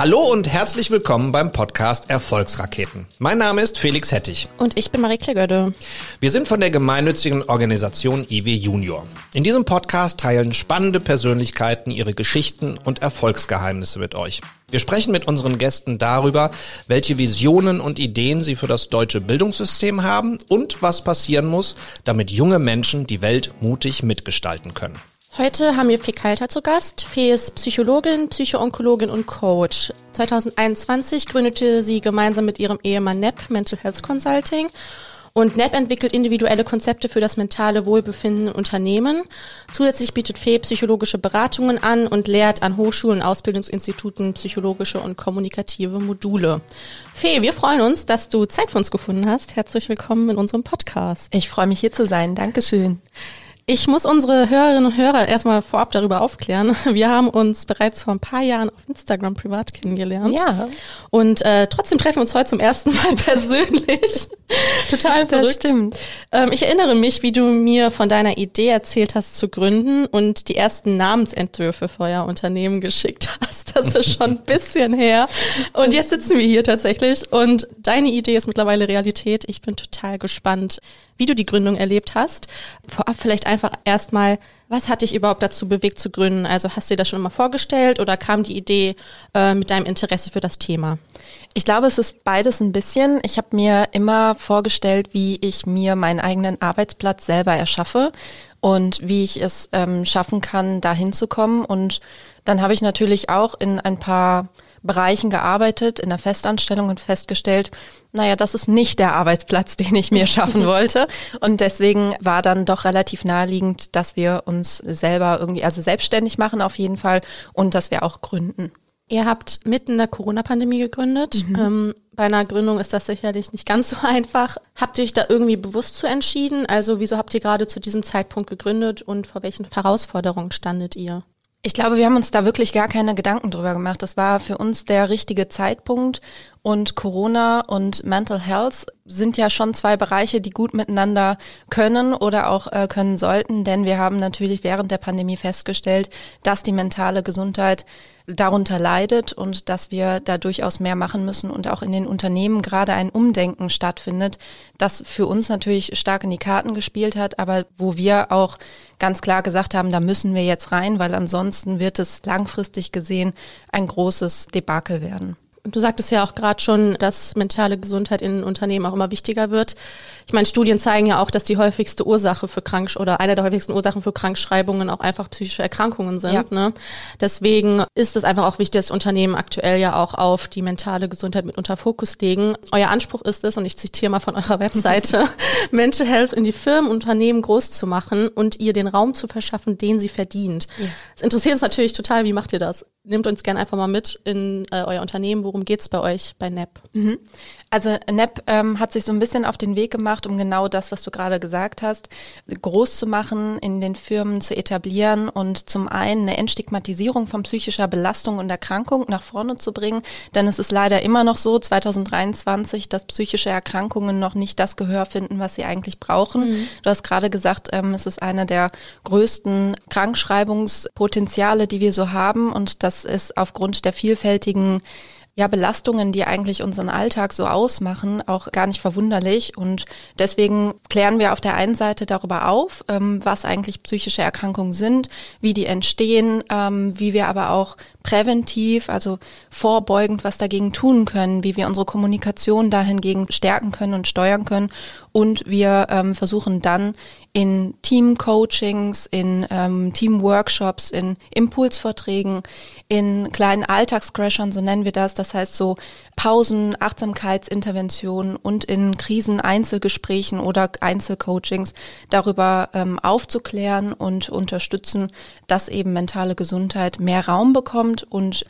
Hallo und herzlich willkommen beim Podcast Erfolgsraketen. Mein Name ist Felix Hettich. Und ich bin Marie Klegöde. Wir sind von der gemeinnützigen Organisation IW Junior. In diesem Podcast teilen spannende Persönlichkeiten ihre Geschichten und Erfolgsgeheimnisse mit euch. Wir sprechen mit unseren Gästen darüber, welche Visionen und Ideen sie für das deutsche Bildungssystem haben und was passieren muss, damit junge Menschen die Welt mutig mitgestalten können. Heute haben wir Fee Kalter zu Gast. Fee ist Psychologin, Psychoonkologin und Coach. 2021 gründete sie gemeinsam mit ihrem Ehemann Nepp Mental Health Consulting. Und NEP entwickelt individuelle Konzepte für das mentale Wohlbefinden in Unternehmen. Zusätzlich bietet Fee psychologische Beratungen an und lehrt an Hochschulen Ausbildungsinstituten psychologische und kommunikative Module. Fee, wir freuen uns, dass du Zeit für uns gefunden hast. Herzlich willkommen in unserem Podcast. Ich freue mich hier zu sein. Dankeschön. Ich muss unsere Hörerinnen und Hörer erstmal vorab darüber aufklären. Wir haben uns bereits vor ein paar Jahren auf Instagram privat kennengelernt. Ja. Und äh, trotzdem treffen wir uns heute zum ersten Mal persönlich. Total verrückt. Das stimmt. Ähm, ich erinnere mich, wie du mir von deiner Idee erzählt hast zu gründen und die ersten Namensentwürfe für euer Unternehmen geschickt hast. Das ist schon ein bisschen her. Und jetzt sitzen wir hier tatsächlich und deine Idee ist mittlerweile Realität. Ich bin total gespannt, wie du die Gründung erlebt hast. Vorab vielleicht einfach erstmal, was hat dich überhaupt dazu bewegt zu gründen? Also hast du dir das schon mal vorgestellt oder kam die Idee äh, mit deinem Interesse für das Thema? Ich glaube, es ist beides ein bisschen. Ich habe mir immer vorgestellt, wie ich mir meinen eigenen Arbeitsplatz selber erschaffe und wie ich es ähm, schaffen kann, da hinzukommen. Und dann habe ich natürlich auch in ein paar Bereichen gearbeitet, in der Festanstellung und festgestellt, naja, das ist nicht der Arbeitsplatz, den ich mir schaffen wollte. Und deswegen war dann doch relativ naheliegend, dass wir uns selber irgendwie, also selbstständig machen auf jeden Fall und dass wir auch gründen. Ihr habt mitten in der Corona-Pandemie gegründet. Mhm. Ähm, bei einer Gründung ist das sicherlich nicht ganz so einfach. Habt ihr euch da irgendwie bewusst zu entschieden? Also wieso habt ihr gerade zu diesem Zeitpunkt gegründet und vor welchen Herausforderungen standet ihr? Ich glaube, wir haben uns da wirklich gar keine Gedanken drüber gemacht. Das war für uns der richtige Zeitpunkt und Corona und Mental Health sind ja schon zwei Bereiche, die gut miteinander können oder auch äh, können sollten, denn wir haben natürlich während der Pandemie festgestellt, dass die mentale Gesundheit darunter leidet und dass wir da durchaus mehr machen müssen und auch in den Unternehmen gerade ein Umdenken stattfindet, das für uns natürlich stark in die Karten gespielt hat, aber wo wir auch ganz klar gesagt haben, da müssen wir jetzt rein, weil ansonsten wird es langfristig gesehen ein großes Debakel werden. Du sagtest ja auch gerade schon, dass mentale Gesundheit in Unternehmen auch immer wichtiger wird. Ich meine, Studien zeigen ja auch, dass die häufigste Ursache für Krank oder eine der häufigsten Ursachen für Krankschreibungen auch einfach psychische Erkrankungen sind. Ja. Ne? Deswegen ist es einfach auch wichtig, dass Unternehmen aktuell ja auch auf die mentale Gesundheit mit unter Fokus legen. Euer Anspruch ist es, und ich zitiere mal von eurer Webseite, Mental Health in die Firmen, Unternehmen groß zu machen und ihr den Raum zu verschaffen, den sie verdient. Es ja. interessiert uns natürlich total, wie macht ihr das? Nehmt uns gerne einfach mal mit in äh, euer Unternehmen. Worum geht's bei euch bei NEP? Mhm. Also NEP ähm, hat sich so ein bisschen auf den Weg gemacht, um genau das, was du gerade gesagt hast, groß zu machen, in den Firmen zu etablieren und zum einen eine Entstigmatisierung von psychischer Belastung und Erkrankung nach vorne zu bringen. Denn es ist leider immer noch so, 2023, dass psychische Erkrankungen noch nicht das Gehör finden, was sie eigentlich brauchen. Mhm. Du hast gerade gesagt, ähm, es ist einer der größten Krankschreibungspotenziale, die wir so haben und das ist aufgrund der vielfältigen ja, Belastungen, die eigentlich unseren Alltag so ausmachen, auch gar nicht verwunderlich. Und deswegen klären wir auf der einen Seite darüber auf, ähm, was eigentlich psychische Erkrankungen sind, wie die entstehen, ähm, wie wir aber auch präventiv, also vorbeugend was dagegen tun können, wie wir unsere Kommunikation dahingegen stärken können und steuern können. Und wir ähm, versuchen dann in Team-Coachings, in ähm, Team-Workshops, in Impulsvorträgen, in kleinen Alltagscrashern, so nennen wir das, das heißt so Pausen, Achtsamkeitsinterventionen und in Krisen-Einzelgesprächen oder Einzelcoachings darüber ähm, aufzuklären und unterstützen, dass eben mentale Gesundheit mehr Raum bekommt und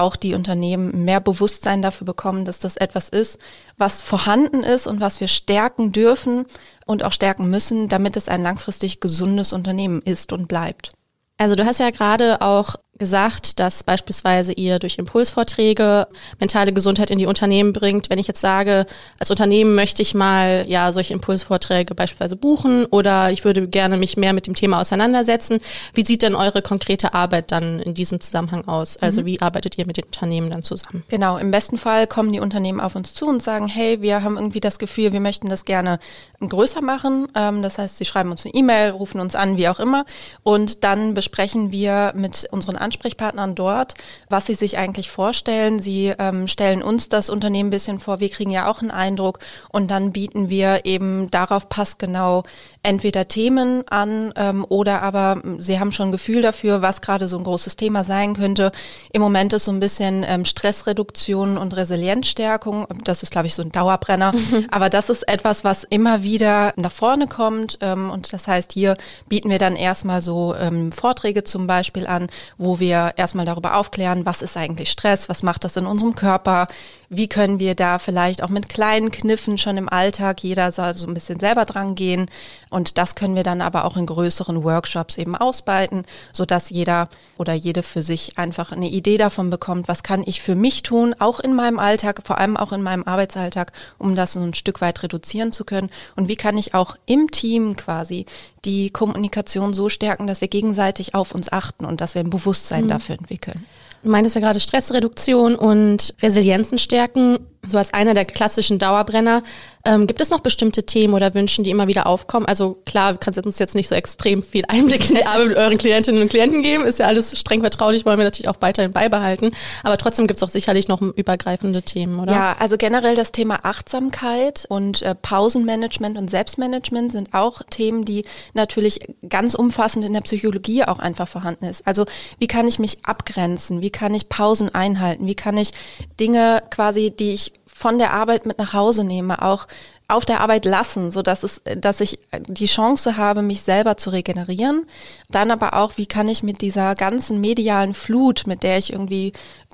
auch die Unternehmen mehr Bewusstsein dafür bekommen, dass das etwas ist, was vorhanden ist und was wir stärken dürfen und auch stärken müssen, damit es ein langfristig gesundes Unternehmen ist und bleibt. Also du hast ja gerade auch gesagt, dass beispielsweise ihr durch Impulsvorträge mentale Gesundheit in die Unternehmen bringt. Wenn ich jetzt sage, als Unternehmen möchte ich mal ja solche Impulsvorträge beispielsweise buchen oder ich würde gerne mich mehr mit dem Thema auseinandersetzen. Wie sieht denn eure konkrete Arbeit dann in diesem Zusammenhang aus? Also mhm. wie arbeitet ihr mit den Unternehmen dann zusammen? Genau, im besten Fall kommen die Unternehmen auf uns zu und sagen, hey, wir haben irgendwie das Gefühl, wir möchten das gerne größer machen. Ähm, das heißt, sie schreiben uns eine E-Mail, rufen uns an, wie auch immer. Und dann besprechen wir mit unseren Ansprechpartnern dort, was sie sich eigentlich vorstellen. Sie ähm, stellen uns das Unternehmen ein bisschen vor. Wir kriegen ja auch einen Eindruck. Und dann bieten wir eben darauf passgenau entweder Themen an ähm, oder aber sie haben schon ein Gefühl dafür, was gerade so ein großes Thema sein könnte. Im Moment ist so ein bisschen ähm, Stressreduktion und Resilienzstärkung. Das ist, glaube ich, so ein Dauerbrenner. Mhm. Aber das ist etwas, was immer wieder nach vorne kommt. Ähm, und das heißt, hier bieten wir dann erstmal so ähm, Vorträge zum Beispiel an, wo wir erstmal darüber aufklären, was ist eigentlich Stress, was macht das in unserem Körper, wie können wir da vielleicht auch mit kleinen Kniffen schon im Alltag, jeder soll so ein bisschen selber dran gehen. Und das können wir dann aber auch in größeren Workshops eben ausweiten, sodass jeder oder jede für sich einfach eine Idee davon bekommt, was kann ich für mich tun, auch in meinem Alltag, vor allem auch in meinem Arbeitsalltag, um das ein Stück weit reduzieren zu können. Und wie kann ich auch im Team quasi die Kommunikation so stärken, dass wir gegenseitig auf uns achten und dass wir ein Bewusstsein mhm. dafür entwickeln. Du meintest ja gerade Stressreduktion und Resilienzen stärken so als einer der klassischen Dauerbrenner. Ähm, gibt es noch bestimmte Themen oder Wünschen, die immer wieder aufkommen? Also klar, kannst du uns jetzt nicht so extrem viel Einblick in die Arbeit mit euren Klientinnen und Klienten geben. Ist ja alles streng vertraulich, wollen wir natürlich auch weiterhin beibehalten. Aber trotzdem gibt es auch sicherlich noch übergreifende Themen, oder? Ja, also generell das Thema Achtsamkeit und äh, Pausenmanagement und Selbstmanagement sind auch Themen, die natürlich ganz umfassend in der Psychologie auch einfach vorhanden ist. Also wie kann ich mich abgrenzen? Wie kann ich Pausen einhalten? Wie kann ich Dinge quasi, die ich von der Arbeit mit nach Hause nehme, auch auf der Arbeit lassen, so dass es, dass ich die Chance habe, mich selber zu regenerieren. Dann aber auch, wie kann ich mit dieser ganzen medialen Flut, mit der ich irgendwie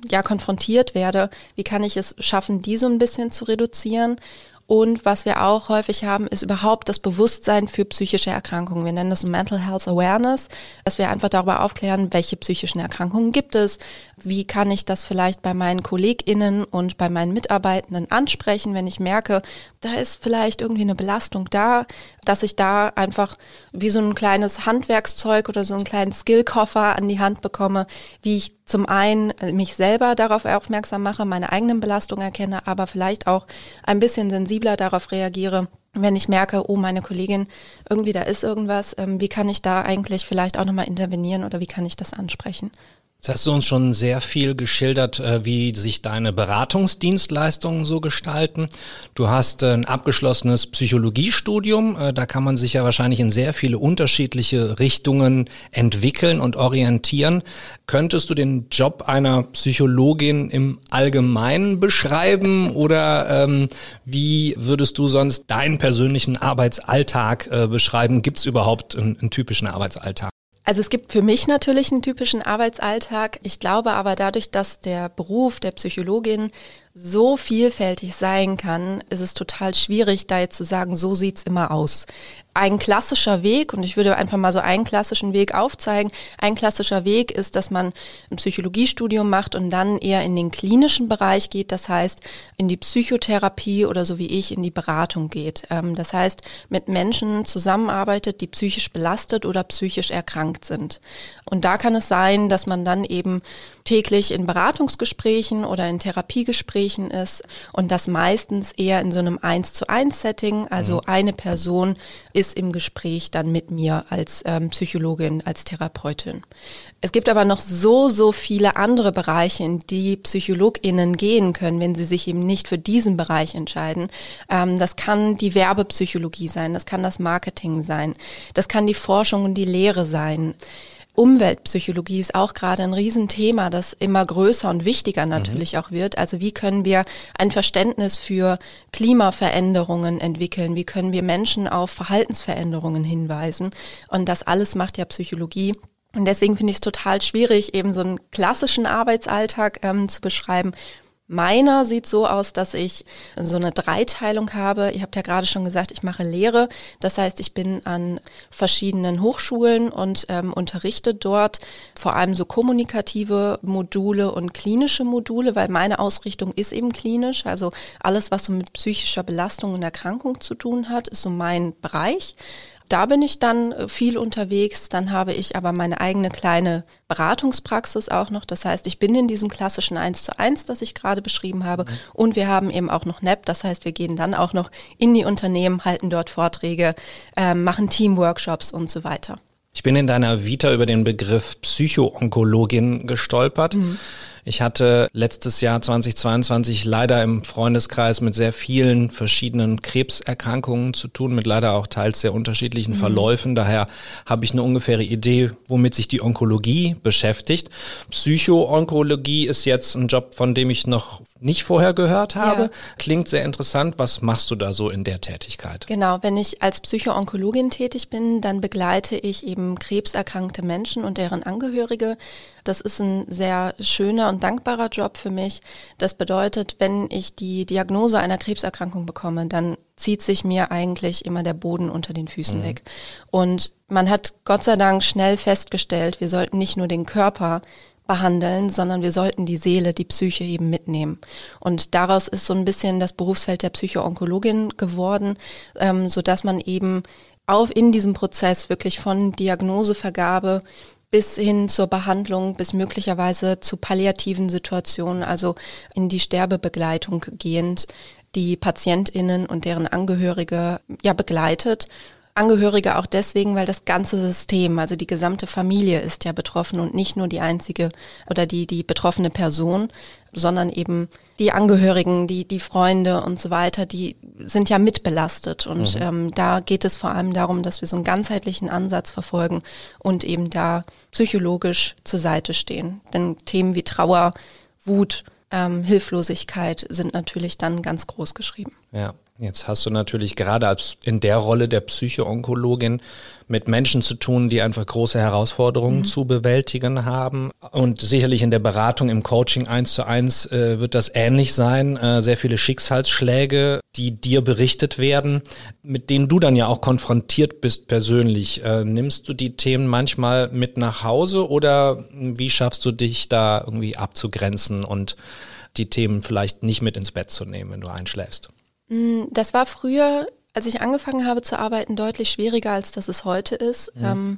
ja konfrontiert werde, wie kann ich es schaffen, die so ein bisschen zu reduzieren? Und was wir auch häufig haben, ist überhaupt das Bewusstsein für psychische Erkrankungen. Wir nennen das Mental Health Awareness, dass wir einfach darüber aufklären, welche psychischen Erkrankungen gibt es, wie kann ich das vielleicht bei meinen KollegInnen und bei meinen Mitarbeitenden ansprechen, wenn ich merke, da ist vielleicht irgendwie eine Belastung da, dass ich da einfach wie so ein kleines Handwerkszeug oder so einen kleinen Skillkoffer an die Hand bekomme, wie ich zum einen mich selber darauf aufmerksam mache, meine eigenen Belastungen erkenne, aber vielleicht auch ein bisschen sensibler darauf reagiere, wenn ich merke, oh, meine Kollegin, irgendwie da ist irgendwas, ähm, wie kann ich da eigentlich vielleicht auch nochmal intervenieren oder wie kann ich das ansprechen? Jetzt hast du uns schon sehr viel geschildert, äh, wie sich deine Beratungsdienstleistungen so gestalten. Du hast äh, ein abgeschlossenes Psychologiestudium. Äh, da kann man sich ja wahrscheinlich in sehr viele unterschiedliche Richtungen entwickeln und orientieren. Könntest du den Job einer Psychologin im Allgemeinen beschreiben oder ähm, wie würdest du sonst deinen persönlichen Arbeitsalltag äh, beschreiben? Gibt es überhaupt einen, einen typischen Arbeitsalltag? Also es gibt für mich natürlich einen typischen Arbeitsalltag. Ich glaube aber dadurch, dass der Beruf der Psychologin so vielfältig sein kann, ist es total schwierig, da jetzt zu sagen, so sieht's immer aus. Ein klassischer Weg, und ich würde einfach mal so einen klassischen Weg aufzeigen, ein klassischer Weg ist, dass man ein Psychologiestudium macht und dann eher in den klinischen Bereich geht, das heißt in die Psychotherapie oder so wie ich in die Beratung geht. Ähm, das heißt, mit Menschen zusammenarbeitet, die psychisch belastet oder psychisch erkrankt sind. Und da kann es sein, dass man dann eben täglich in Beratungsgesprächen oder in Therapiegesprächen ist und das meistens eher in so einem Eins zu eins Setting. Also mhm. eine Person ist im Gespräch dann mit mir als ähm, Psychologin, als Therapeutin. Es gibt aber noch so, so viele andere Bereiche, in die PsychologInnen gehen können, wenn sie sich eben nicht für diesen Bereich entscheiden. Ähm, das kann die Werbepsychologie sein, das kann das Marketing sein, das kann die Forschung und die Lehre sein. Umweltpsychologie ist auch gerade ein Riesenthema, das immer größer und wichtiger mhm. natürlich mhm. auch wird. Also wie können wir ein Verständnis für Klimaveränderungen entwickeln? Wie können wir Menschen auf Verhaltensveränderungen hinweisen? Und das alles macht ja Psychologie. Und deswegen finde ich es total schwierig, eben so einen klassischen Arbeitsalltag ähm, zu beschreiben. Meiner sieht so aus, dass ich so eine Dreiteilung habe. Ihr habt ja gerade schon gesagt, ich mache Lehre. Das heißt, ich bin an verschiedenen Hochschulen und ähm, unterrichte dort vor allem so kommunikative Module und klinische Module, weil meine Ausrichtung ist eben klinisch. Also alles, was so mit psychischer Belastung und Erkrankung zu tun hat, ist so mein Bereich. Da bin ich dann äh, viel unterwegs. Dann habe ich aber meine eigene kleine Beratungspraxis auch noch. Das heißt, ich bin in diesem klassischen 1 zu 1, das ich gerade beschrieben habe. Mhm. Und wir haben eben auch noch NEP. Das heißt, wir gehen dann auch noch in die Unternehmen, halten dort Vorträge, äh, machen Teamworkshops und so weiter. Ich bin in deiner Vita über den Begriff Psychoonkologin gestolpert. Mhm. Ich hatte letztes Jahr 2022 leider im Freundeskreis mit sehr vielen verschiedenen Krebserkrankungen zu tun, mit leider auch teils sehr unterschiedlichen mhm. Verläufen. Daher habe ich eine ungefähre Idee, womit sich die Onkologie beschäftigt. Psychoonkologie ist jetzt ein Job, von dem ich noch nicht vorher gehört habe. Ja. Klingt sehr interessant. Was machst du da so in der Tätigkeit? Genau, wenn ich als Psychoonkologin tätig bin, dann begleite ich eben krebserkrankte Menschen und deren Angehörige das ist ein sehr schöner und dankbarer Job für mich. Das bedeutet, wenn ich die Diagnose einer Krebserkrankung bekomme, dann zieht sich mir eigentlich immer der Boden unter den Füßen mhm. weg. Und man hat Gott sei Dank schnell festgestellt, wir sollten nicht nur den Körper behandeln, sondern wir sollten die Seele, die Psyche eben mitnehmen. Und daraus ist so ein bisschen das Berufsfeld der Psychoonkologin geworden, ähm, so dass man eben auf in diesem Prozess wirklich von Diagnosevergabe bis hin zur Behandlung, bis möglicherweise zu palliativen Situationen, also in die Sterbebegleitung gehend, die Patientinnen und deren Angehörige ja begleitet. Angehörige auch deswegen, weil das ganze System, also die gesamte Familie ist ja betroffen und nicht nur die einzige oder die, die betroffene Person, sondern eben die Angehörigen, die, die Freunde und so weiter, die sind ja mitbelastet. Und mhm. ähm, da geht es vor allem darum, dass wir so einen ganzheitlichen Ansatz verfolgen und eben da psychologisch zur Seite stehen. Denn Themen wie Trauer, Wut, ähm, Hilflosigkeit sind natürlich dann ganz groß geschrieben. Ja. Jetzt hast du natürlich gerade als in der Rolle der Psychoonkologin mit Menschen zu tun, die einfach große Herausforderungen mhm. zu bewältigen haben. Und sicherlich in der Beratung, im Coaching eins zu eins äh, wird das ähnlich sein. Äh, sehr viele Schicksalsschläge, die dir berichtet werden, mit denen du dann ja auch konfrontiert bist persönlich. Äh, nimmst du die Themen manchmal mit nach Hause oder wie schaffst du dich da irgendwie abzugrenzen und die Themen vielleicht nicht mit ins Bett zu nehmen, wenn du einschläfst? Mm, das war früher, als ich angefangen habe zu arbeiten, deutlich schwieriger, als das es heute ist. Mhm. Ähm,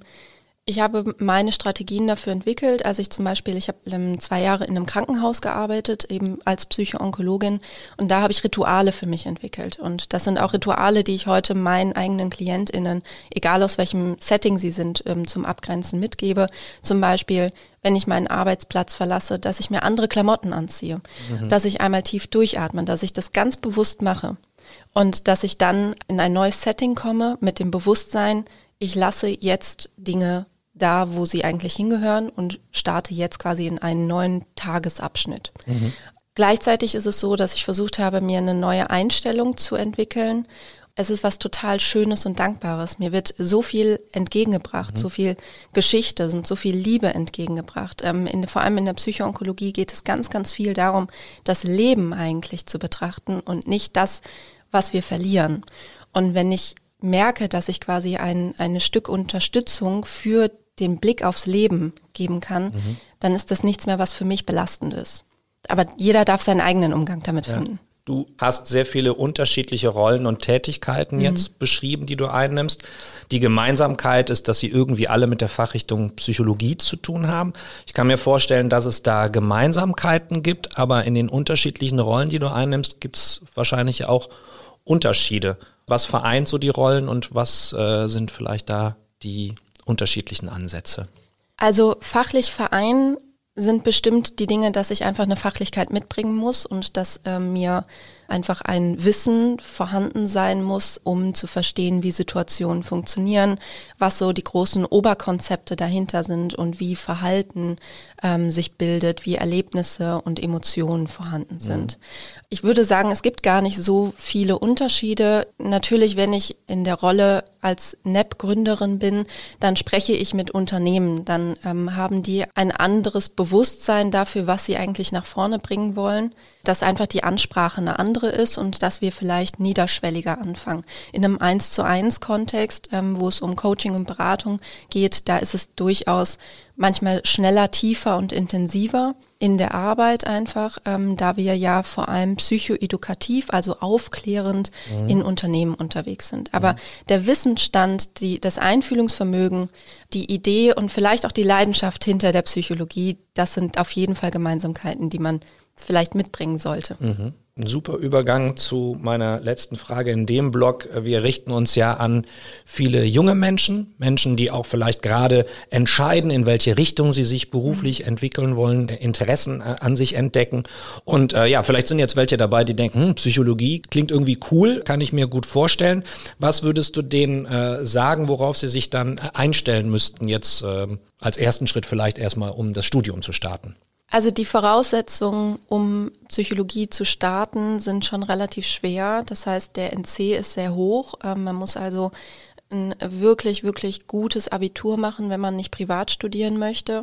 ich habe meine Strategien dafür entwickelt. Also ich zum Beispiel, ich habe ähm, zwei Jahre in einem Krankenhaus gearbeitet, eben als Psychoonkologin. Und da habe ich Rituale für mich entwickelt. Und das sind auch Rituale, die ich heute meinen eigenen KlientInnen, egal aus welchem Setting sie sind, ähm, zum Abgrenzen mitgebe. Zum Beispiel, wenn ich meinen Arbeitsplatz verlasse, dass ich mir andere Klamotten anziehe, mhm. dass ich einmal tief durchatme, dass ich das ganz bewusst mache. Und dass ich dann in ein neues Setting komme mit dem Bewusstsein, ich lasse jetzt Dinge da, wo sie eigentlich hingehören und starte jetzt quasi in einen neuen Tagesabschnitt. Mhm. Gleichzeitig ist es so, dass ich versucht habe, mir eine neue Einstellung zu entwickeln. Es ist was total Schönes und Dankbares. Mir wird so viel entgegengebracht, mhm. so viel Geschichte und so viel Liebe entgegengebracht. Ähm, in, vor allem in der Psychoonkologie geht es ganz, ganz viel darum, das Leben eigentlich zu betrachten und nicht das, was wir verlieren. Und wenn ich merke, dass ich quasi ein, ein Stück Unterstützung für den Blick aufs Leben geben kann, mhm. dann ist das nichts mehr, was für mich belastend ist. Aber jeder darf seinen eigenen Umgang damit ja. finden. Du hast sehr viele unterschiedliche Rollen und Tätigkeiten mhm. jetzt beschrieben, die du einnimmst. Die Gemeinsamkeit ist, dass sie irgendwie alle mit der Fachrichtung Psychologie zu tun haben. Ich kann mir vorstellen, dass es da Gemeinsamkeiten gibt, aber in den unterschiedlichen Rollen, die du einnimmst, gibt es wahrscheinlich auch Unterschiede. Was vereint so die Rollen und was äh, sind vielleicht da die unterschiedlichen Ansätze? Also fachlich vereinen sind bestimmt die Dinge, dass ich einfach eine Fachlichkeit mitbringen muss und dass äh, mir einfach ein Wissen vorhanden sein muss, um zu verstehen, wie Situationen funktionieren, was so die großen Oberkonzepte dahinter sind und wie Verhalten ähm, sich bildet, wie Erlebnisse und Emotionen vorhanden mhm. sind. Mhm. Ich würde sagen, es gibt gar nicht so viele Unterschiede. Natürlich, wenn ich in der Rolle als NEP-Gründerin bin, dann spreche ich mit Unternehmen. Dann ähm, haben die ein anderes Bewusstsein dafür, was sie eigentlich nach vorne bringen wollen. dass einfach die Ansprache eine andere ist und dass wir vielleicht niederschwelliger anfangen. In einem eins zu eins Kontext, ähm, wo es um Coaching und Beratung geht, da ist es durchaus manchmal schneller, tiefer und intensiver in der Arbeit einfach, ähm, da wir ja vor allem psychoedukativ, also aufklärend mhm. in Unternehmen unterwegs sind. Aber mhm. der Wissensstand, die, das Einfühlungsvermögen, die Idee und vielleicht auch die Leidenschaft hinter der Psychologie, das sind auf jeden Fall Gemeinsamkeiten, die man vielleicht mitbringen sollte. Mhm. Ein super Übergang zu meiner letzten Frage in dem Blog. Wir richten uns ja an viele junge Menschen, Menschen, die auch vielleicht gerade entscheiden, in welche Richtung sie sich beruflich entwickeln wollen, Interessen äh, an sich entdecken. Und äh, ja, vielleicht sind jetzt welche dabei, die denken, hm, Psychologie klingt irgendwie cool, kann ich mir gut vorstellen. Was würdest du denen äh, sagen, worauf sie sich dann äh, einstellen müssten, jetzt äh, als ersten Schritt vielleicht erstmal, um das Studium zu starten? Also die Voraussetzungen, um Psychologie zu starten, sind schon relativ schwer. Das heißt, der NC ist sehr hoch. Ähm, man muss also ein wirklich, wirklich gutes Abitur machen, wenn man nicht privat studieren möchte.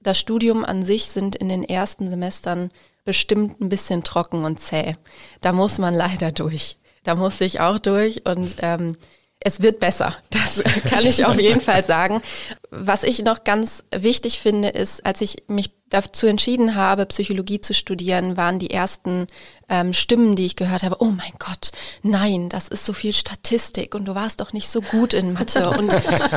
Das Studium an sich sind in den ersten Semestern bestimmt ein bisschen trocken und zäh. Da muss man leider durch. Da muss ich auch durch und ähm, es wird besser. Das kann ich auf jeden Fall sagen. Was ich noch ganz wichtig finde, ist, als ich mich dazu entschieden habe, Psychologie zu studieren, waren die ersten ähm, Stimmen, die ich gehört habe, oh mein Gott, nein, das ist so viel Statistik und du warst doch nicht so gut in Mathe. Und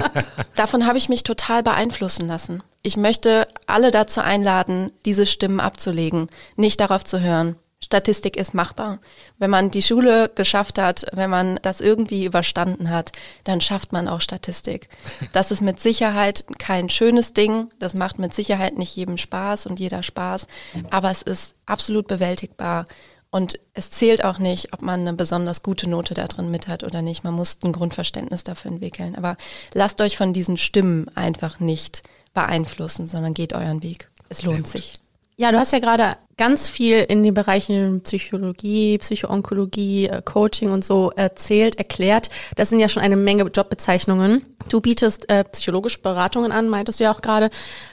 davon habe ich mich total beeinflussen lassen. Ich möchte alle dazu einladen, diese Stimmen abzulegen, nicht darauf zu hören. Statistik ist machbar. Wenn man die Schule geschafft hat, wenn man das irgendwie überstanden hat, dann schafft man auch Statistik. Das ist mit Sicherheit kein schönes Ding. Das macht mit Sicherheit nicht jedem Spaß und jeder Spaß. Aber es ist absolut bewältigbar. Und es zählt auch nicht, ob man eine besonders gute Note da drin mit hat oder nicht. Man muss ein Grundverständnis dafür entwickeln. Aber lasst euch von diesen Stimmen einfach nicht beeinflussen, sondern geht euren Weg. Es lohnt sich. Ja, du hast ja gerade ganz viel in den Bereichen Psychologie, Psychoonkologie, äh, Coaching und so erzählt, erklärt. Das sind ja schon eine Menge Jobbezeichnungen. Du bietest äh, psychologische Beratungen an, meintest du ja auch gerade,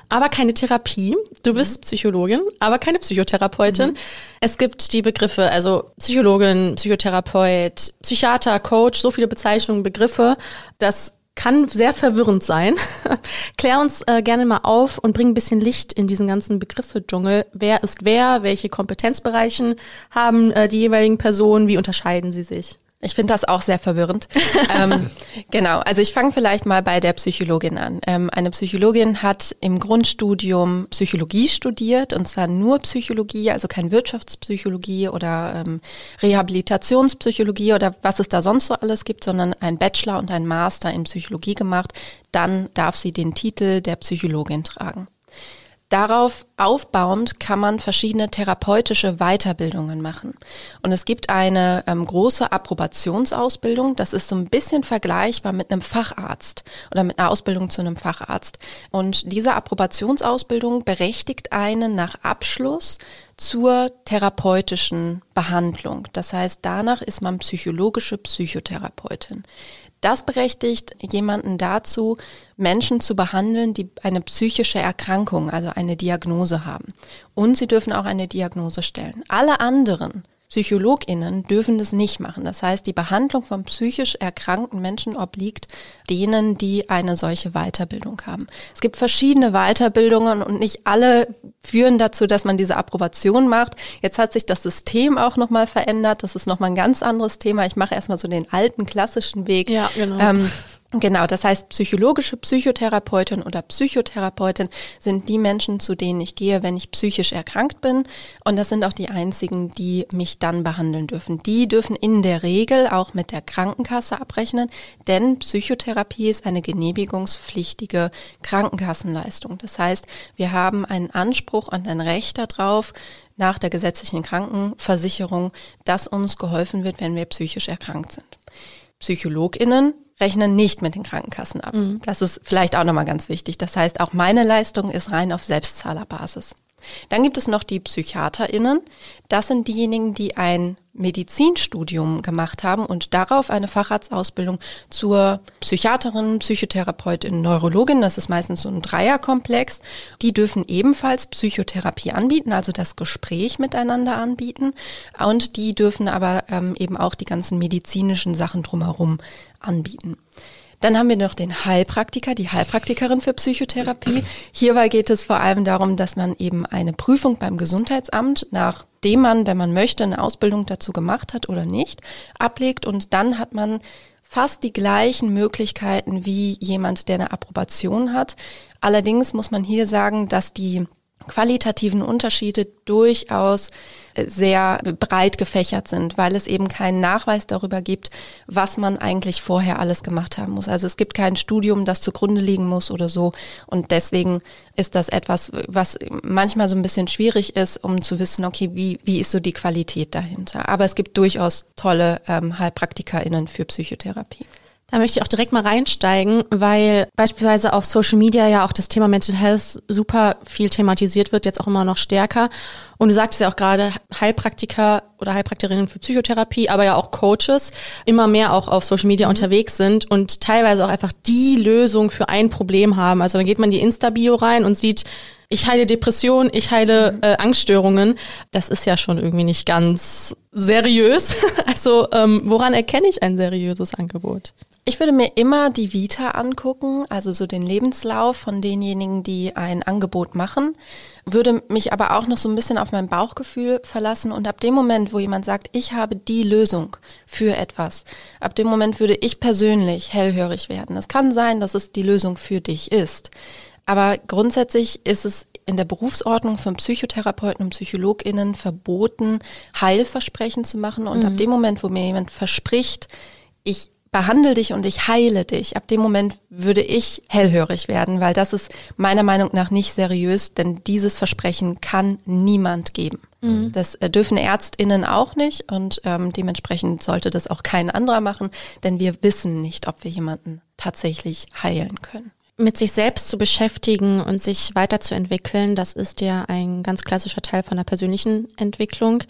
aber keine Therapie. Du bist mhm. Psychologin, aber keine Psychotherapeutin. Mhm. Es gibt die Begriffe, also Psychologin, Psychotherapeut, Psychiater, Coach, so viele Bezeichnungen, Begriffe, dass kann sehr verwirrend sein. Klär uns äh, gerne mal auf und bring ein bisschen Licht in diesen ganzen Begriffe-Dschungel. Wer ist wer? Welche Kompetenzbereichen haben äh, die jeweiligen Personen? Wie unterscheiden sie sich? Ich finde das auch sehr verwirrend. ähm, genau, also ich fange vielleicht mal bei der Psychologin an. Ähm, eine Psychologin hat im Grundstudium Psychologie studiert und zwar nur Psychologie, also kein Wirtschaftspsychologie oder ähm, Rehabilitationspsychologie oder was es da sonst so alles gibt, sondern ein Bachelor und ein Master in Psychologie gemacht. Dann darf sie den Titel der Psychologin tragen. Darauf aufbauend kann man verschiedene therapeutische Weiterbildungen machen. Und es gibt eine ähm, große Approbationsausbildung. Das ist so ein bisschen vergleichbar mit einem Facharzt oder mit einer Ausbildung zu einem Facharzt. Und diese Approbationsausbildung berechtigt einen nach Abschluss zur therapeutischen Behandlung. Das heißt, danach ist man psychologische Psychotherapeutin. Das berechtigt jemanden dazu, Menschen zu behandeln, die eine psychische Erkrankung, also eine Diagnose haben. Und sie dürfen auch eine Diagnose stellen. Alle anderen PsychologInnen dürfen das nicht machen. Das heißt, die Behandlung von psychisch erkrankten Menschen obliegt denen, die eine solche Weiterbildung haben. Es gibt verschiedene Weiterbildungen und nicht alle führen dazu, dass man diese Approbation macht. Jetzt hat sich das System auch nochmal verändert. Das ist nochmal ein ganz anderes Thema. Ich mache erstmal so den alten klassischen Weg. Ja, genau. Ähm, Genau, das heißt, psychologische Psychotherapeutin oder Psychotherapeutin sind die Menschen, zu denen ich gehe, wenn ich psychisch erkrankt bin. Und das sind auch die einzigen, die mich dann behandeln dürfen. Die dürfen in der Regel auch mit der Krankenkasse abrechnen, denn Psychotherapie ist eine genehmigungspflichtige Krankenkassenleistung. Das heißt, wir haben einen Anspruch und ein Recht darauf, nach der gesetzlichen Krankenversicherung, dass uns geholfen wird, wenn wir psychisch erkrankt sind. PsychologInnen rechnen nicht mit den Krankenkassen ab. Mhm. Das ist vielleicht auch nochmal ganz wichtig. Das heißt, auch meine Leistung ist rein auf Selbstzahlerbasis. Dann gibt es noch die PsychiaterInnen. Das sind diejenigen, die ein Medizinstudium gemacht haben und darauf eine Facharztausbildung zur Psychiaterin, Psychotherapeutin, Neurologin, das ist meistens so ein Dreierkomplex, die dürfen ebenfalls Psychotherapie anbieten, also das Gespräch miteinander anbieten und die dürfen aber ähm, eben auch die ganzen medizinischen Sachen drumherum anbieten. Dann haben wir noch den Heilpraktiker, die Heilpraktikerin für Psychotherapie. Hierbei geht es vor allem darum, dass man eben eine Prüfung beim Gesundheitsamt, nachdem man, wenn man möchte, eine Ausbildung dazu gemacht hat oder nicht, ablegt und dann hat man fast die gleichen Möglichkeiten wie jemand, der eine Approbation hat. Allerdings muss man hier sagen, dass die qualitativen Unterschiede durchaus sehr breit gefächert sind, weil es eben keinen Nachweis darüber gibt, was man eigentlich vorher alles gemacht haben muss. Also es gibt kein Studium, das zugrunde liegen muss oder so. Und deswegen ist das etwas, was manchmal so ein bisschen schwierig ist, um zu wissen, okay, wie, wie ist so die Qualität dahinter. Aber es gibt durchaus tolle ähm, HeilpraktikerInnen für Psychotherapie. Da möchte ich auch direkt mal reinsteigen, weil beispielsweise auf Social Media ja auch das Thema Mental Health super viel thematisiert wird, jetzt auch immer noch stärker. Und du sagtest ja auch gerade, Heilpraktiker oder Heilpraktikerinnen für Psychotherapie, aber ja auch Coaches immer mehr auch auf Social Media mhm. unterwegs sind und teilweise auch einfach die Lösung für ein Problem haben. Also dann geht man in die Insta-Bio rein und sieht, ich heile Depression, ich heile mhm. äh, Angststörungen. Das ist ja schon irgendwie nicht ganz seriös. Also ähm, woran erkenne ich ein seriöses Angebot? Ich würde mir immer die Vita angucken, also so den Lebenslauf von denjenigen, die ein Angebot machen, würde mich aber auch noch so ein bisschen auf mein Bauchgefühl verlassen und ab dem Moment, wo jemand sagt, ich habe die Lösung für etwas, ab dem Moment würde ich persönlich hellhörig werden. Es kann sein, dass es die Lösung für dich ist. Aber grundsätzlich ist es in der Berufsordnung von Psychotherapeuten und PsychologInnen verboten, Heilversprechen zu machen. Und mhm. ab dem Moment, wo mir jemand verspricht, ich behandle dich und ich heile dich. Ab dem Moment würde ich hellhörig werden, weil das ist meiner Meinung nach nicht seriös, denn dieses Versprechen kann niemand geben. Mhm. Das äh, dürfen Ärztinnen auch nicht und ähm, dementsprechend sollte das auch kein anderer machen, denn wir wissen nicht, ob wir jemanden tatsächlich heilen können mit sich selbst zu beschäftigen und sich weiterzuentwickeln, das ist ja ein ganz klassischer Teil von der persönlichen Entwicklung.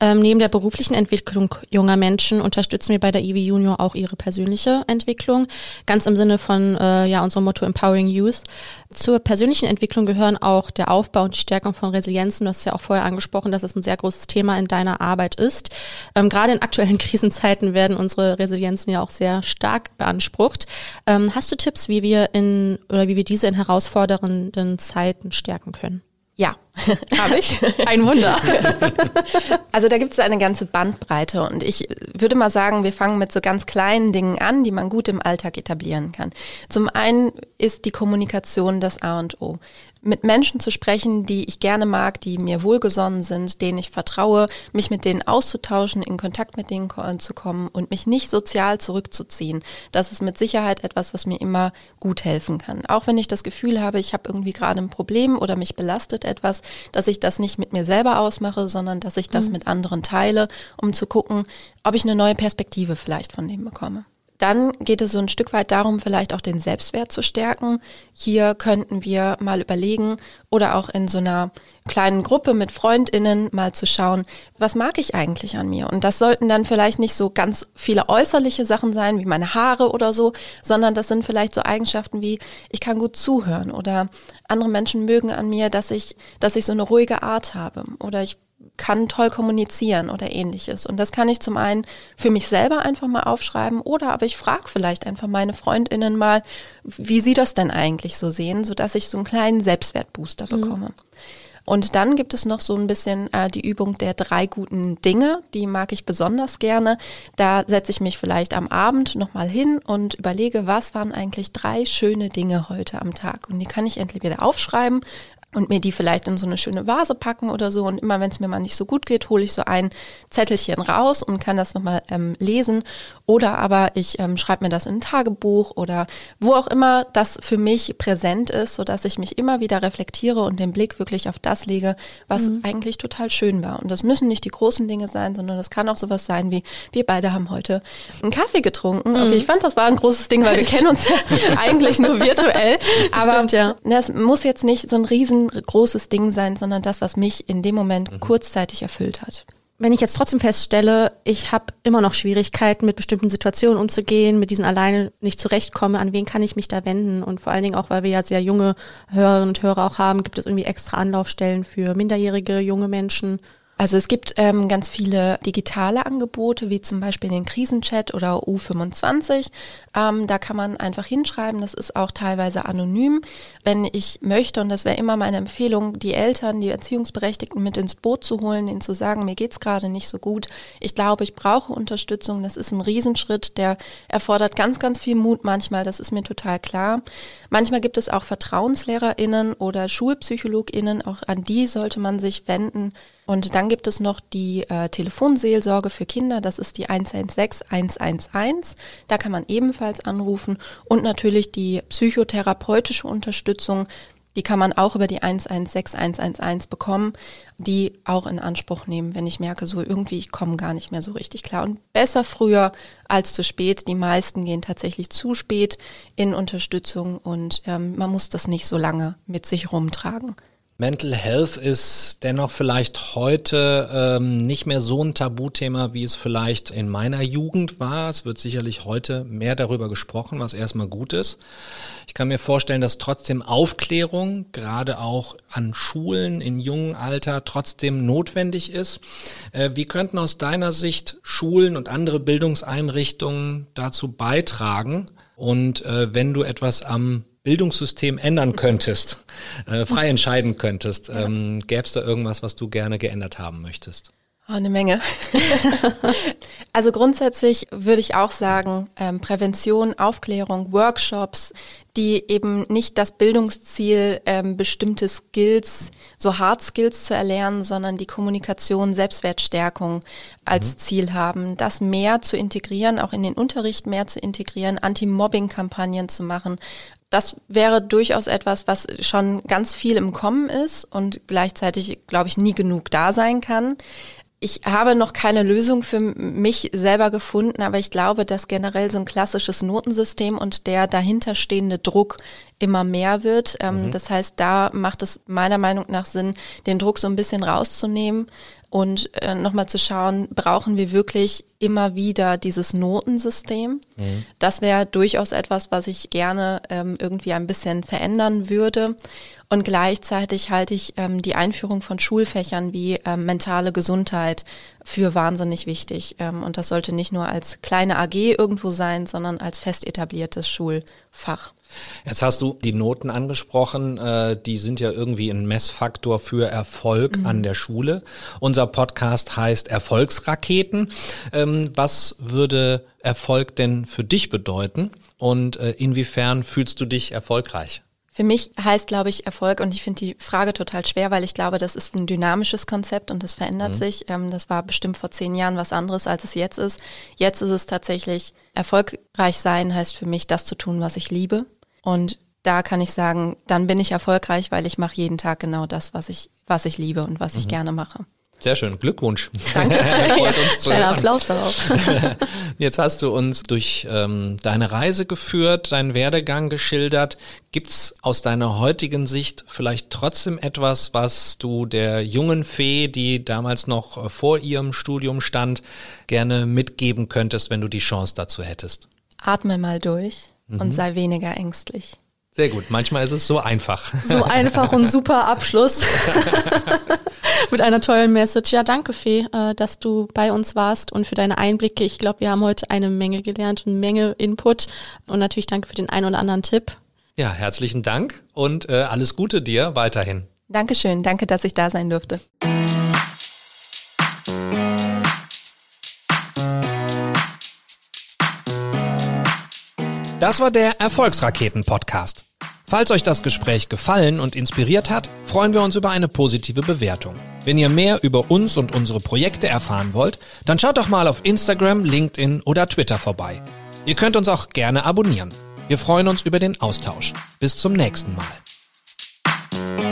Ähm, neben der beruflichen Entwicklung junger Menschen unterstützen wir bei der IW Junior auch ihre persönliche Entwicklung, ganz im Sinne von äh, ja unserem Motto Empowering Youth. Zur persönlichen Entwicklung gehören auch der Aufbau und die Stärkung von Resilienzen. Du hast ja auch vorher angesprochen, dass es ein sehr großes Thema in deiner Arbeit ist. Ähm, gerade in aktuellen Krisenzeiten werden unsere Resilienzen ja auch sehr stark beansprucht. Ähm, hast du Tipps, wie wir in oder wie wir diese in herausfordernden Zeiten stärken können? Ja, habe ich. Ein Wunder. also da gibt es eine ganze Bandbreite und ich würde mal sagen, wir fangen mit so ganz kleinen Dingen an, die man gut im Alltag etablieren kann. Zum einen ist die Kommunikation das A und O mit Menschen zu sprechen, die ich gerne mag, die mir wohlgesonnen sind, denen ich vertraue, mich mit denen auszutauschen, in Kontakt mit denen zu kommen und mich nicht sozial zurückzuziehen. Das ist mit Sicherheit etwas, was mir immer gut helfen kann. Auch wenn ich das Gefühl habe, ich habe irgendwie gerade ein Problem oder mich belastet etwas, dass ich das nicht mit mir selber ausmache, sondern dass ich das mhm. mit anderen teile, um zu gucken, ob ich eine neue Perspektive vielleicht von dem bekomme. Dann geht es so ein Stück weit darum, vielleicht auch den Selbstwert zu stärken. Hier könnten wir mal überlegen oder auch in so einer kleinen Gruppe mit Freundinnen mal zu schauen, was mag ich eigentlich an mir? Und das sollten dann vielleicht nicht so ganz viele äußerliche Sachen sein, wie meine Haare oder so, sondern das sind vielleicht so Eigenschaften wie, ich kann gut zuhören oder andere Menschen mögen an mir, dass ich, dass ich so eine ruhige Art habe oder ich kann toll kommunizieren oder ähnliches. Und das kann ich zum einen für mich selber einfach mal aufschreiben oder aber ich frage vielleicht einfach meine Freundinnen mal, wie sie das denn eigentlich so sehen, sodass ich so einen kleinen Selbstwertbooster mhm. bekomme. Mhm. Und dann gibt es noch so ein bisschen äh, die Übung der drei guten Dinge, die mag ich besonders gerne. Da setze ich mich vielleicht am Abend nochmal hin und überlege, was waren eigentlich drei schöne Dinge heute am Tag. Und die kann ich entweder aufschreiben, und mir die vielleicht in so eine schöne Vase packen oder so. Und immer wenn es mir mal nicht so gut geht, hole ich so ein Zettelchen raus und kann das nochmal ähm, lesen. Oder aber ich ähm, schreibe mir das in ein Tagebuch oder wo auch immer das für mich präsent ist, sodass ich mich immer wieder reflektiere und den Blick wirklich auf das lege, was mhm. eigentlich total schön war. Und das müssen nicht die großen Dinge sein, sondern das kann auch sowas sein wie, wir beide haben heute einen Kaffee getrunken. Mhm. Okay, ich fand, das war ein großes Ding, weil wir kennen uns ja eigentlich nur virtuell. Aber Stimmt, ja. das muss jetzt nicht so ein riesen kein großes Ding sein, sondern das, was mich in dem Moment mhm. kurzzeitig erfüllt hat. Wenn ich jetzt trotzdem feststelle, ich habe immer noch Schwierigkeiten, mit bestimmten Situationen umzugehen, mit diesen alleine nicht zurechtkomme, an wen kann ich mich da wenden? Und vor allen Dingen auch, weil wir ja sehr junge Hörerinnen und Hörer auch haben, gibt es irgendwie extra Anlaufstellen für minderjährige, junge Menschen? Also es gibt ähm, ganz viele digitale Angebote, wie zum Beispiel den Krisenchat oder U25. Ähm, da kann man einfach hinschreiben. Das ist auch teilweise anonym. Wenn ich möchte, und das wäre immer meine Empfehlung, die Eltern, die Erziehungsberechtigten mit ins Boot zu holen, ihnen zu sagen, mir geht's gerade nicht so gut. Ich glaube, ich brauche Unterstützung. Das ist ein Riesenschritt, der erfordert ganz, ganz viel Mut manchmal. Das ist mir total klar. Manchmal gibt es auch VertrauenslehrerInnen oder SchulpsychologInnen. Auch an die sollte man sich wenden und dann gibt es noch die äh, Telefonseelsorge für Kinder, das ist die 116 111. Da kann man ebenfalls anrufen. Und natürlich die psychotherapeutische Unterstützung, die kann man auch über die 116 111 bekommen, die auch in Anspruch nehmen, wenn ich merke, so irgendwie, ich komme gar nicht mehr so richtig klar. Und besser früher als zu spät. Die meisten gehen tatsächlich zu spät in Unterstützung und ähm, man muss das nicht so lange mit sich rumtragen. Mental Health ist dennoch vielleicht heute ähm, nicht mehr so ein Tabuthema, wie es vielleicht in meiner Jugend war. Es wird sicherlich heute mehr darüber gesprochen, was erstmal gut ist. Ich kann mir vorstellen, dass trotzdem Aufklärung, gerade auch an Schulen in jungen Alter, trotzdem notwendig ist. Äh, wie könnten aus deiner Sicht Schulen und andere Bildungseinrichtungen dazu beitragen? Und äh, wenn du etwas am Bildungssystem ändern könntest, äh, frei entscheiden könntest, ähm, gäbe es da irgendwas, was du gerne geändert haben möchtest? Oh, eine Menge. also grundsätzlich würde ich auch sagen, ähm, Prävention, Aufklärung, Workshops, die eben nicht das Bildungsziel, ähm, bestimmte Skills, so Hard Skills zu erlernen, sondern die Kommunikation, Selbstwertstärkung als mhm. Ziel haben, das mehr zu integrieren, auch in den Unterricht mehr zu integrieren, Anti-Mobbing-Kampagnen zu machen, das wäre durchaus etwas, was schon ganz viel im Kommen ist und gleichzeitig, glaube ich, nie genug da sein kann. Ich habe noch keine Lösung für mich selber gefunden, aber ich glaube, dass generell so ein klassisches Notensystem und der dahinterstehende Druck immer mehr wird. Ähm, mhm. Das heißt, da macht es meiner Meinung nach Sinn, den Druck so ein bisschen rauszunehmen und äh, nochmal zu schauen, brauchen wir wirklich immer wieder dieses Notensystem? Mhm. Das wäre durchaus etwas, was ich gerne ähm, irgendwie ein bisschen verändern würde. Und gleichzeitig halte ich ähm, die Einführung von Schulfächern wie ähm, mentale Gesundheit für wahnsinnig wichtig. Ähm, und das sollte nicht nur als kleine AG irgendwo sein, sondern als fest etabliertes Schulfach. Jetzt hast du die Noten angesprochen, äh, die sind ja irgendwie ein Messfaktor für Erfolg mhm. an der Schule. Unser Podcast heißt Erfolgsraketen. Ähm, was würde Erfolg denn für dich bedeuten und äh, inwiefern fühlst du dich erfolgreich? Für mich heißt, glaube ich, Erfolg, und ich finde die Frage total schwer, weil ich glaube, das ist ein dynamisches Konzept und das verändert mhm. sich. Ähm, das war bestimmt vor zehn Jahren was anderes, als es jetzt ist. Jetzt ist es tatsächlich, erfolgreich sein heißt für mich, das zu tun, was ich liebe. Und da kann ich sagen, dann bin ich erfolgreich, weil ich mache jeden Tag genau das, was ich, was ich liebe und was mhm. ich gerne mache. Sehr schön, Glückwunsch. Danke. Kleiner Applaus darauf. Jetzt hast du uns durch ähm, deine Reise geführt, deinen Werdegang geschildert. Gibt's aus deiner heutigen Sicht vielleicht trotzdem etwas, was du der jungen Fee, die damals noch äh, vor ihrem Studium stand, gerne mitgeben könntest, wenn du die Chance dazu hättest? Atme mal durch mhm. und sei weniger ängstlich. Sehr gut, manchmal ist es so einfach. So einfach und super Abschluss mit einer tollen Message. Ja, danke Fee, äh, dass du bei uns warst und für deine Einblicke. Ich glaube, wir haben heute eine Menge gelernt, eine Menge Input und natürlich danke für den einen oder anderen Tipp. Ja, herzlichen Dank und äh, alles Gute dir weiterhin. Dankeschön, danke, dass ich da sein durfte. Das war der Erfolgsraketen-Podcast. Falls euch das Gespräch gefallen und inspiriert hat, freuen wir uns über eine positive Bewertung. Wenn ihr mehr über uns und unsere Projekte erfahren wollt, dann schaut doch mal auf Instagram, LinkedIn oder Twitter vorbei. Ihr könnt uns auch gerne abonnieren. Wir freuen uns über den Austausch. Bis zum nächsten Mal.